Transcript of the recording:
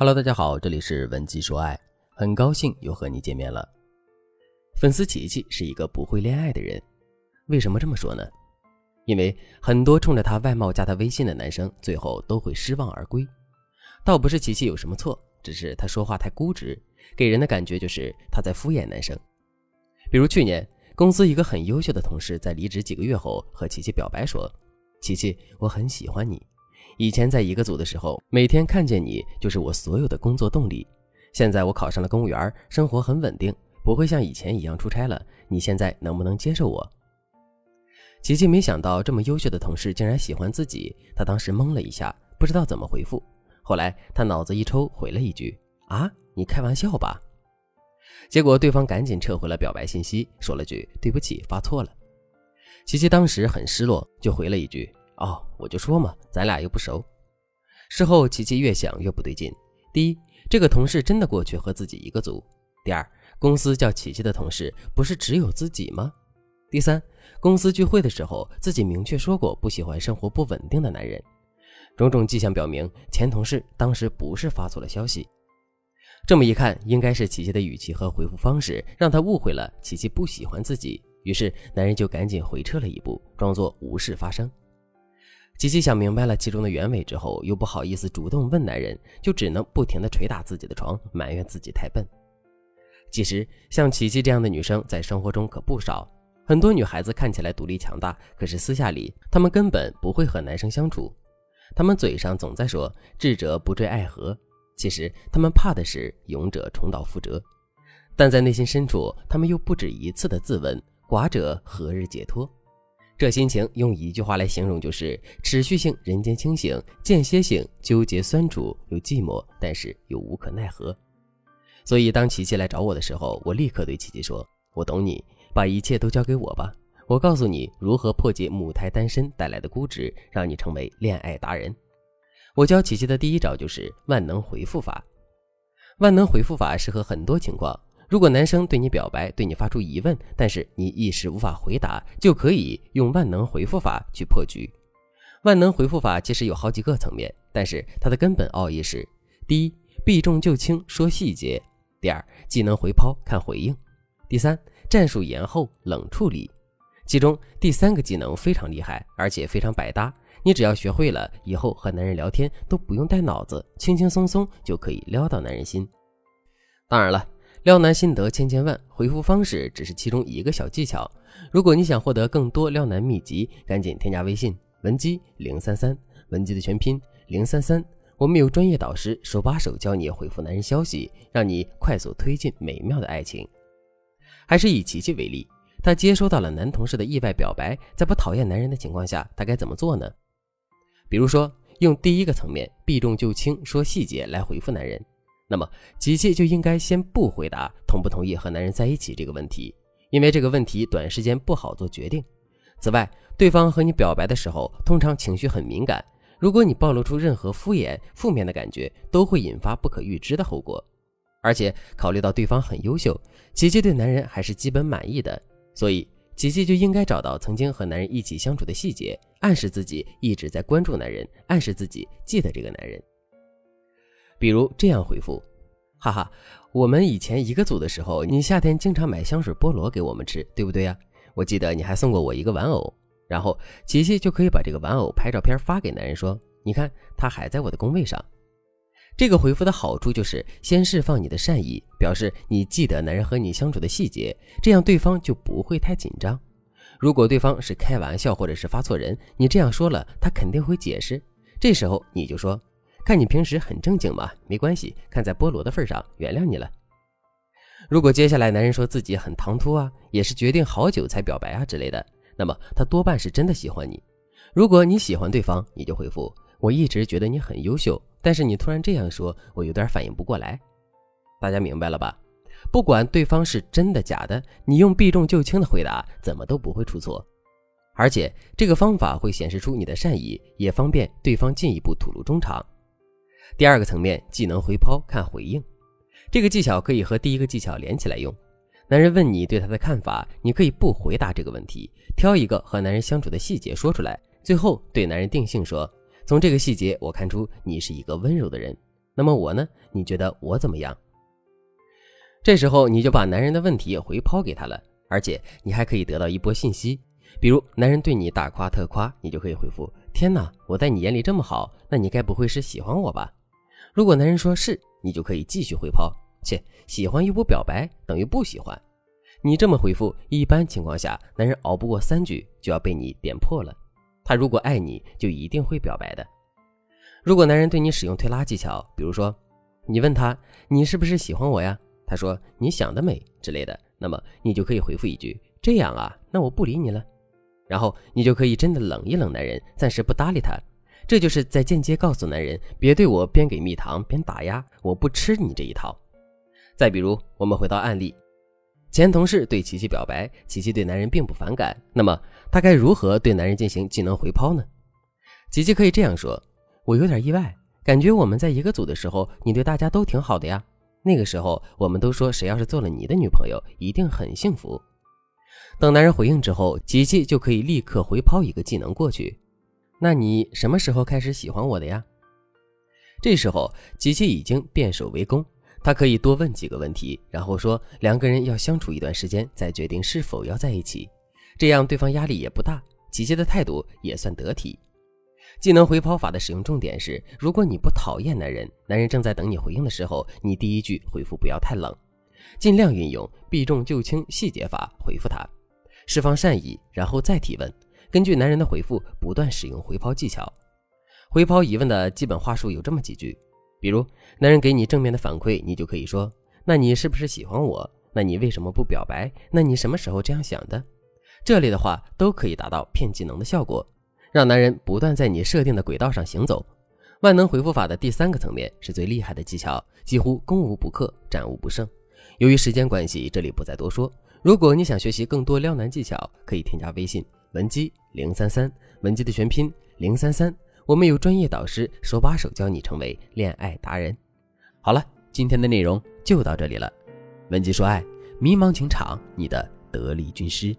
Hello，大家好，这里是文姬说爱，很高兴又和你见面了。粉丝琪琪是一个不会恋爱的人，为什么这么说呢？因为很多冲着她外貌加她微信的男生，最后都会失望而归。倒不是琪琪有什么错，只是她说话太固执，给人的感觉就是她在敷衍男生。比如去年，公司一个很优秀的同事在离职几个月后和琪琪表白说：“琪琪，我很喜欢你。”以前在一个组的时候，每天看见你就是我所有的工作动力。现在我考上了公务员，生活很稳定，不会像以前一样出差了。你现在能不能接受我？琪琪没想到这么优秀的同事竟然喜欢自己，她当时懵了一下，不知道怎么回复。后来她脑子一抽，回了一句：“啊，你开玩笑吧？”结果对方赶紧撤回了表白信息，说了句：“对不起，发错了。”琪琪当时很失落，就回了一句。哦，我就说嘛，咱俩又不熟。事后，琪琪越想越不对劲。第一，这个同事真的过去和自己一个组；第二，公司叫琪琪的同事不是只有自己吗？第三，公司聚会的时候，自己明确说过不喜欢生活不稳定的男人。种种迹象表明，前同事当时不是发错了消息。这么一看，应该是琪琪的语气和回复方式让他误会了琪琪不喜欢自己。于是，男人就赶紧回撤了一步，装作无事发生。琪琪想明白了其中的原委之后，又不好意思主动问男人，就只能不停地捶打自己的床，埋怨自己太笨。其实，像琪琪这样的女生在生活中可不少。很多女孩子看起来独立强大，可是私下里她们根本不会和男生相处。她们嘴上总在说“智者不坠爱河”，其实她们怕的是“勇者重蹈覆辙”。但在内心深处，她们又不止一次的自问：“寡者何日解脱？”这心情用一句话来形容，就是持续性人间清醒，间歇性纠结酸楚又寂寞，但是又无可奈何。所以当琪琪来找我的时候，我立刻对琪琪说：“我懂你，把一切都交给我吧，我告诉你如何破解母胎单身带来的估值，让你成为恋爱达人。”我教琪琪的第一招就是万能回复法。万能回复法适合很多情况。如果男生对你表白，对你发出疑问，但是你一时无法回答，就可以用万能回复法去破局。万能回复法其实有好几个层面，但是它的根本奥义是：第一，避重就轻说细节；第二，技能回抛看回应；第三，战术延后冷处理。其中第三个技能非常厉害，而且非常百搭，你只要学会了，以后和男人聊天都不用带脑子，轻轻松松就可以撩到男人心。当然了。撩男心得千千万，回复方式只是其中一个小技巧。如果你想获得更多撩男秘籍，赶紧添加微信文姬零三三，文姬的全拼零三三。我们有专业导师手把手教你回复男人消息，让你快速推进美妙的爱情。还是以琪琪为例，她接收到了男同事的意外表白，在不讨厌男人的情况下，她该怎么做呢？比如说，用第一个层面避重就轻说细节来回复男人。那么，琪琪就应该先不回答同不同意和男人在一起这个问题，因为这个问题短时间不好做决定。此外，对方和你表白的时候，通常情绪很敏感，如果你暴露出任何敷衍、负面的感觉，都会引发不可预知的后果。而且，考虑到对方很优秀，琪琪对男人还是基本满意的，所以琪琪就应该找到曾经和男人一起相处的细节，暗示自己一直在关注男人，暗示自己记得这个男人。比如这样回复，哈哈，我们以前一个组的时候，你夏天经常买香水菠萝给我们吃，对不对呀？我记得你还送过我一个玩偶，然后琪琪就可以把这个玩偶拍照片发给男人，说，你看，他还在我的工位上。这个回复的好处就是先释放你的善意，表示你记得男人和你相处的细节，这样对方就不会太紧张。如果对方是开玩笑或者是发错人，你这样说了，他肯定会解释，这时候你就说。看你平时很正经嘛，没关系。看在菠萝的份上，原谅你了。如果接下来男人说自己很唐突啊，也是决定好久才表白啊之类的，那么他多半是真的喜欢你。如果你喜欢对方，你就回复：我一直觉得你很优秀，但是你突然这样说，我有点反应不过来。大家明白了吧？不管对方是真的假的，你用避重就轻的回答，怎么都不会出错。而且这个方法会显示出你的善意，也方便对方进一步吐露衷肠。第二个层面，技能回抛看回应，这个技巧可以和第一个技巧连起来用。男人问你对他的看法，你可以不回答这个问题，挑一个和男人相处的细节说出来，最后对男人定性说：“从这个细节我看出你是一个温柔的人。”那么我呢？你觉得我怎么样？这时候你就把男人的问题回抛给他了，而且你还可以得到一波信息。比如男人对你大夸特夸，你就可以回复：“天哪，我在你眼里这么好，那你该不会是喜欢我吧？”如果男人说是，你就可以继续回抛：“切，喜欢又不表白，等于不喜欢。”你这么回复，一般情况下，男人熬不过三句就要被你点破了。他如果爱你，就一定会表白的。如果男人对你使用推拉技巧，比如说，你问他你是不是喜欢我呀？他说你想得美之类的，那么你就可以回复一句这样啊，那我不理你了。然后你就可以真的冷一冷男人，暂时不搭理他。这就是在间接告诉男人别对我边给蜜糖边打压，我不吃你这一套。再比如，我们回到案例，前同事对琪琪表白，琪琪对男人并不反感，那么他该如何对男人进行技能回抛呢？琪琪可以这样说。我有点意外，感觉我们在一个组的时候，你对大家都挺好的呀。那个时候，我们都说谁要是做了你的女朋友，一定很幸福。等男人回应之后，琪琪就可以立刻回抛一个技能过去。那你什么时候开始喜欢我的呀？这时候，琪琪已经变守为攻，他可以多问几个问题，然后说两个人要相处一段时间再决定是否要在一起，这样对方压力也不大，琪琪的态度也算得体。技能回抛法的使用重点是：如果你不讨厌男人，男人正在等你回应的时候，你第一句回复不要太冷，尽量运用避重就轻细节法回复他，释放善意，然后再提问。根据男人的回复，不断使用回抛技巧。回抛疑问的基本话术有这么几句：比如，男人给你正面的反馈，你就可以说：“那你是不是喜欢我？那你为什么不表白？那你什么时候这样想的？”这类的话都可以达到骗技能的效果。让男人不断在你设定的轨道上行走。万能回复法的第三个层面是最厉害的技巧，几乎攻无不克，战无不胜。由于时间关系，这里不再多说。如果你想学习更多撩男技巧，可以添加微信文姬零三三，文姬的全拼零三三。我们有专业导师手把手教你成为恋爱达人。好了，今天的内容就到这里了。文姬说爱，迷茫情场你的得力军师。